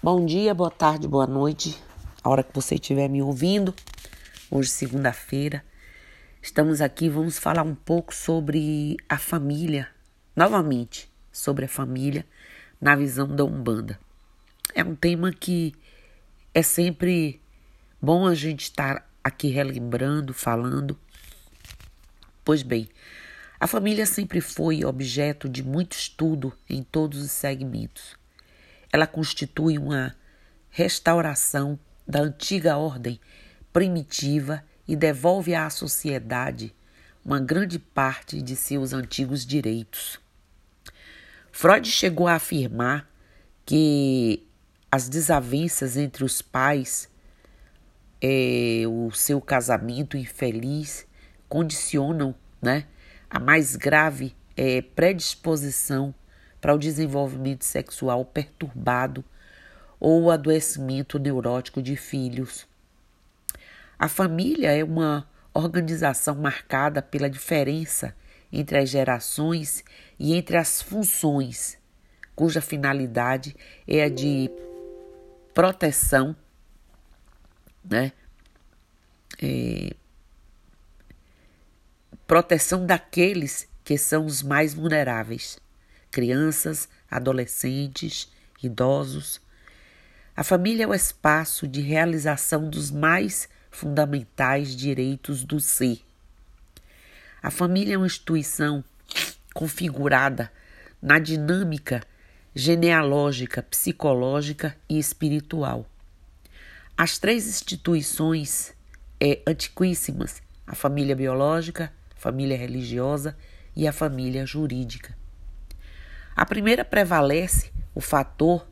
Bom dia, boa tarde, boa noite, a hora que você estiver me ouvindo. Hoje, segunda-feira, estamos aqui, vamos falar um pouco sobre a família, novamente, sobre a família na visão da Umbanda. É um tema que é sempre bom a gente estar aqui relembrando, falando. Pois bem, a família sempre foi objeto de muito estudo em todos os segmentos ela constitui uma restauração da antiga ordem primitiva e devolve à sociedade uma grande parte de seus antigos direitos. Freud chegou a afirmar que as desavenças entre os pais, é, o seu casamento infeliz, condicionam né, a mais grave é, predisposição para o desenvolvimento sexual perturbado ou o adoecimento neurótico de filhos. A família é uma organização marcada pela diferença entre as gerações e entre as funções, cuja finalidade é a de proteção, né? É, proteção daqueles que são os mais vulneráveis crianças, adolescentes, idosos. A família é o espaço de realização dos mais fundamentais direitos do ser. A família é uma instituição configurada na dinâmica genealógica, psicológica e espiritual. As três instituições é, antiquíssimas: a família biológica, a família religiosa e a família jurídica. A primeira prevalece o fator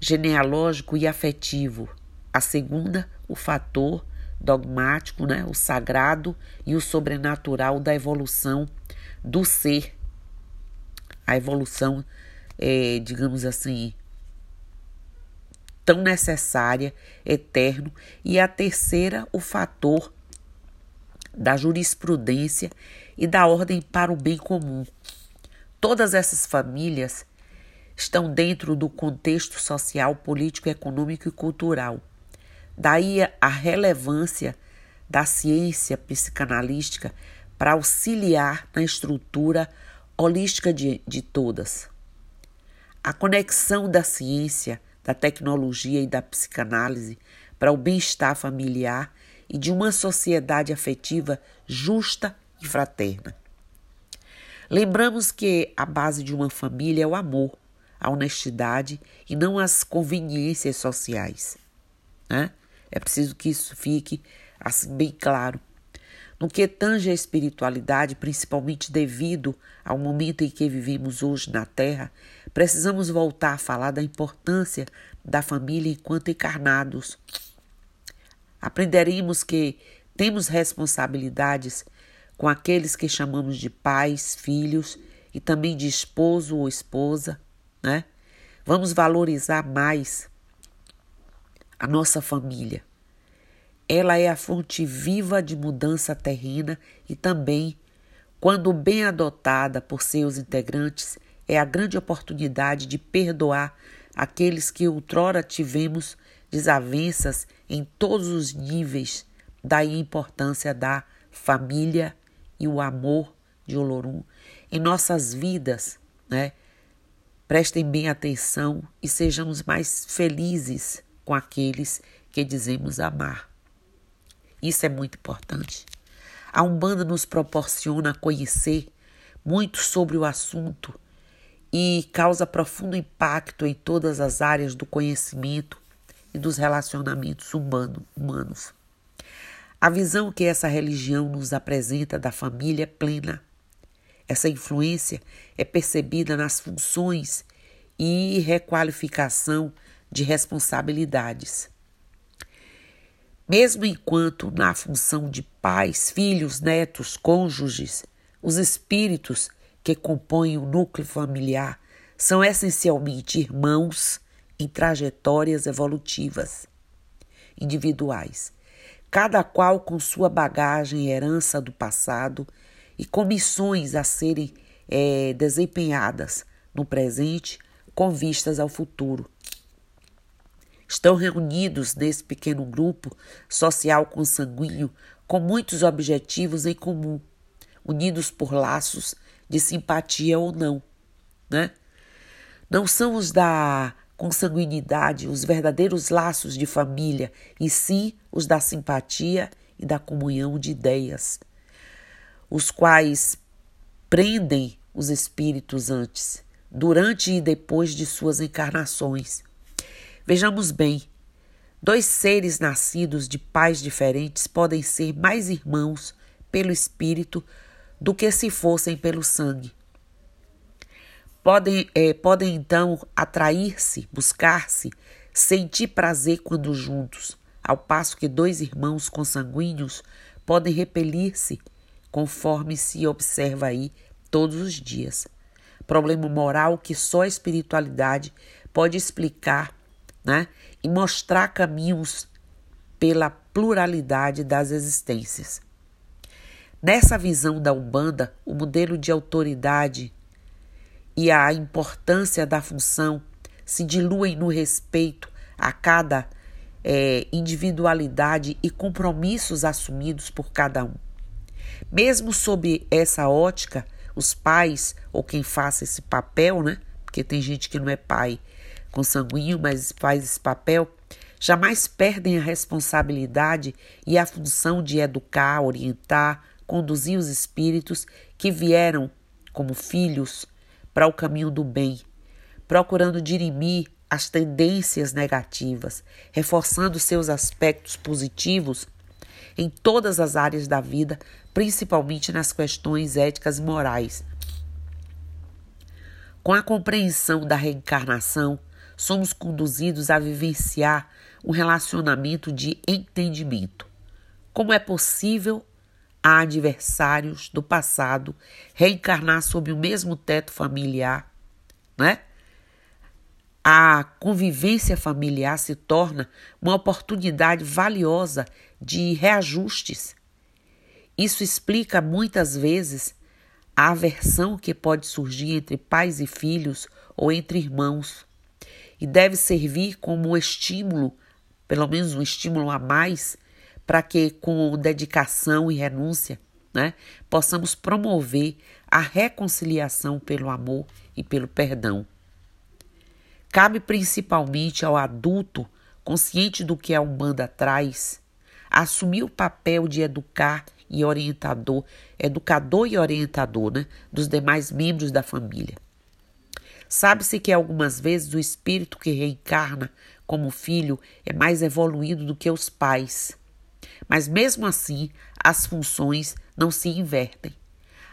genealógico e afetivo. A segunda, o fator dogmático, né, o sagrado e o sobrenatural da evolução do ser. A evolução, é, digamos assim, tão necessária, eterno. E a terceira, o fator da jurisprudência e da ordem para o bem comum. Todas essas famílias estão dentro do contexto social, político, econômico e cultural. Daí a relevância da ciência psicanalística para auxiliar na estrutura holística de, de todas. A conexão da ciência, da tecnologia e da psicanálise para o bem-estar familiar e de uma sociedade afetiva justa e fraterna. Lembramos que a base de uma família é o amor, a honestidade e não as conveniências sociais. Né? É preciso que isso fique assim bem claro. No que tange a espiritualidade, principalmente devido ao momento em que vivemos hoje na Terra, precisamos voltar a falar da importância da família enquanto encarnados. Aprenderemos que temos responsabilidades com aqueles que chamamos de pais, filhos e também de esposo ou esposa, né? Vamos valorizar mais a nossa família. Ela é a fonte viva de mudança terrena e também, quando bem adotada por seus integrantes, é a grande oportunidade de perdoar aqueles que outrora tivemos desavenças em todos os níveis, daí a importância da família e o amor de Olorum em nossas vidas, né? Prestem bem atenção e sejamos mais felizes com aqueles que dizemos amar. Isso é muito importante. A Umbanda nos proporciona conhecer muito sobre o assunto e causa profundo impacto em todas as áreas do conhecimento e dos relacionamentos humano, humanos. A visão que essa religião nos apresenta da família plena. Essa influência é percebida nas funções e requalificação de responsabilidades. Mesmo enquanto na função de pais, filhos, netos, cônjuges, os espíritos que compõem o núcleo familiar são essencialmente irmãos em trajetórias evolutivas individuais cada qual com sua bagagem e herança do passado e com missões a serem é, desempenhadas no presente com vistas ao futuro. estão reunidos nesse pequeno grupo social consanguíneo com muitos objetivos em comum, unidos por laços de simpatia ou não, né? Não são os da consanguinidade os verdadeiros laços de família, e sim os da simpatia e da comunhão de ideias, os quais prendem os espíritos antes, durante e depois de suas encarnações. Vejamos bem, dois seres nascidos de pais diferentes podem ser mais irmãos pelo espírito do que se fossem pelo sangue. Podem, é, podem então atrair-se, buscar-se, sentir prazer quando juntos, ao passo que dois irmãos consanguíneos podem repelir-se, conforme se observa aí todos os dias. Problema moral que só a espiritualidade pode explicar né, e mostrar caminhos pela pluralidade das existências. Nessa visão da Umbanda, o modelo de autoridade e a importância da função se diluem no respeito a cada é, individualidade e compromissos assumidos por cada um. Mesmo sob essa ótica, os pais, ou quem faça esse papel, né? Porque tem gente que não é pai consanguíneo, mas faz esse papel, jamais perdem a responsabilidade e a função de educar, orientar, conduzir os espíritos que vieram como filhos para o caminho do bem, procurando dirimir as tendências negativas, reforçando seus aspectos positivos em todas as áreas da vida, principalmente nas questões éticas e morais. Com a compreensão da reencarnação, somos conduzidos a vivenciar um relacionamento de entendimento. Como é possível a adversários do passado reencarnar sob o mesmo teto familiar, né? A convivência familiar se torna uma oportunidade valiosa de reajustes. Isso explica muitas vezes a aversão que pode surgir entre pais e filhos ou entre irmãos e deve servir como estímulo, pelo menos um estímulo a mais, para que, com dedicação e renúncia, né, possamos promover a reconciliação pelo amor e pelo perdão. Cabe principalmente ao adulto, consciente do que a Umbanda traz, assumir o papel de educar e orientador, educador e orientador né, dos demais membros da família. Sabe-se que algumas vezes o espírito que reencarna como filho é mais evoluído do que os pais. Mas mesmo assim, as funções não se invertem.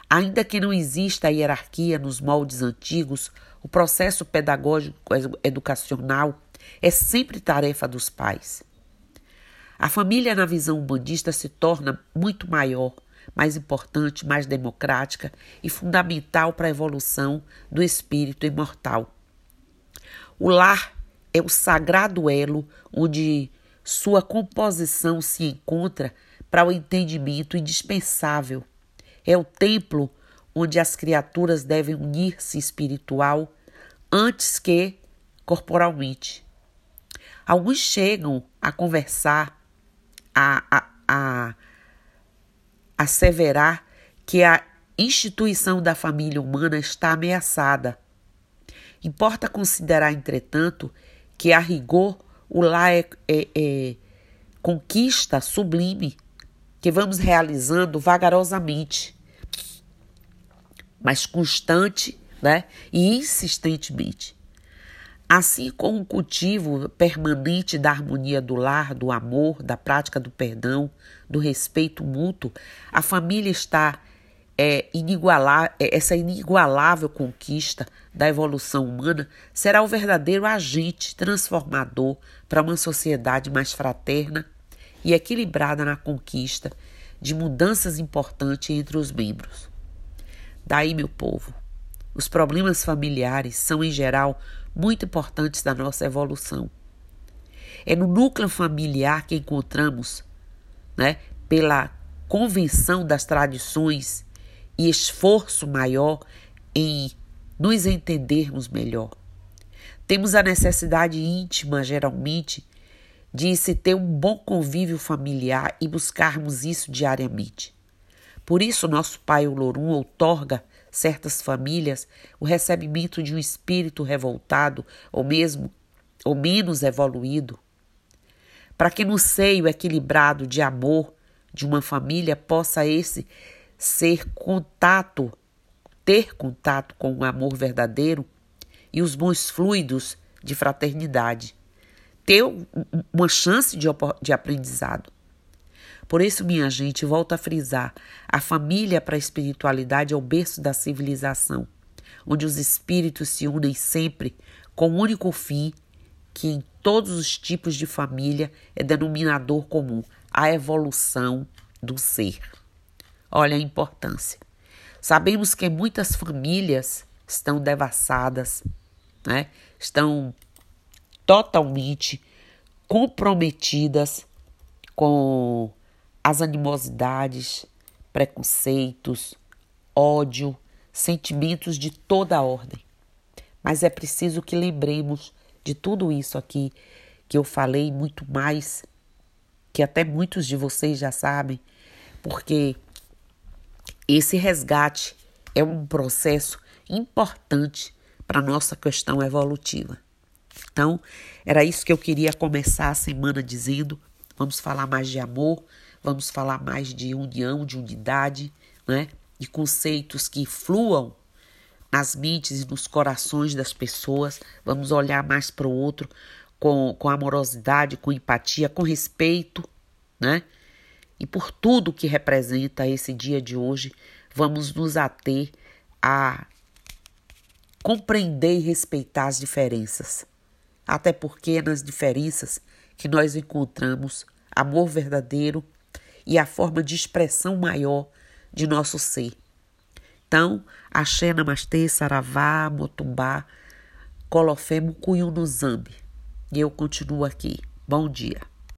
Ainda que não exista hierarquia nos moldes antigos, o processo pedagógico educacional é sempre tarefa dos pais. A família, na visão humanista, se torna muito maior, mais importante, mais democrática e fundamental para a evolução do espírito imortal. O lar é o sagrado elo onde sua composição se encontra para o entendimento indispensável. É o templo onde as criaturas devem unir-se espiritual antes que corporalmente. Alguns chegam a conversar, a, a, a asseverar que a instituição da família humana está ameaçada. Importa considerar, entretanto, que a rigor o lar é, é, é conquista sublime que vamos realizando vagarosamente, mas constante né, e insistentemente. Assim como o cultivo permanente da harmonia do lar, do amor, da prática do perdão, do respeito mútuo, a família está é, é, essa inigualável conquista da evolução humana será o verdadeiro agente transformador para uma sociedade mais fraterna e equilibrada na conquista de mudanças importantes entre os membros. Daí, meu povo, os problemas familiares são, em geral, muito importantes da nossa evolução. É no núcleo familiar que encontramos, né, pela convenção das tradições e esforço maior em nos entendermos melhor. Temos a necessidade íntima, geralmente, de se ter um bom convívio familiar e buscarmos isso diariamente. Por isso, nosso Pai Olorum outorga certas famílias o recebimento de um espírito revoltado ou mesmo ou menos evoluído, para que no seio equilibrado de amor de uma família possa esse ser contato, ter contato com o amor verdadeiro e os bons fluidos de fraternidade, ter uma chance de, de aprendizado. Por isso, minha gente, volto a frisar: a família para a espiritualidade é o berço da civilização, onde os espíritos se unem sempre com o único fim que em todos os tipos de família é denominador comum: a evolução do ser. Olha a importância. Sabemos que muitas famílias estão devassadas, né? estão totalmente comprometidas com as animosidades, preconceitos, ódio, sentimentos de toda a ordem. Mas é preciso que lembremos de tudo isso aqui que eu falei, muito mais, que até muitos de vocês já sabem, porque esse resgate é um processo importante para a nossa questão evolutiva. Então, era isso que eu queria começar a semana dizendo. Vamos falar mais de amor, vamos falar mais de união, de unidade, né? de conceitos que fluam nas mentes e nos corações das pessoas. Vamos olhar mais para o outro com, com amorosidade, com empatia, com respeito, né? E por tudo que representa esse dia de hoje, vamos nos ater a compreender e respeitar as diferenças. Até porque é nas diferenças que nós encontramos amor verdadeiro e a forma de expressão maior de nosso ser. Então, Axé, Namastê, Saravá, Motumbá, Colofé, Mucuyu no Zambi. E eu continuo aqui. Bom dia.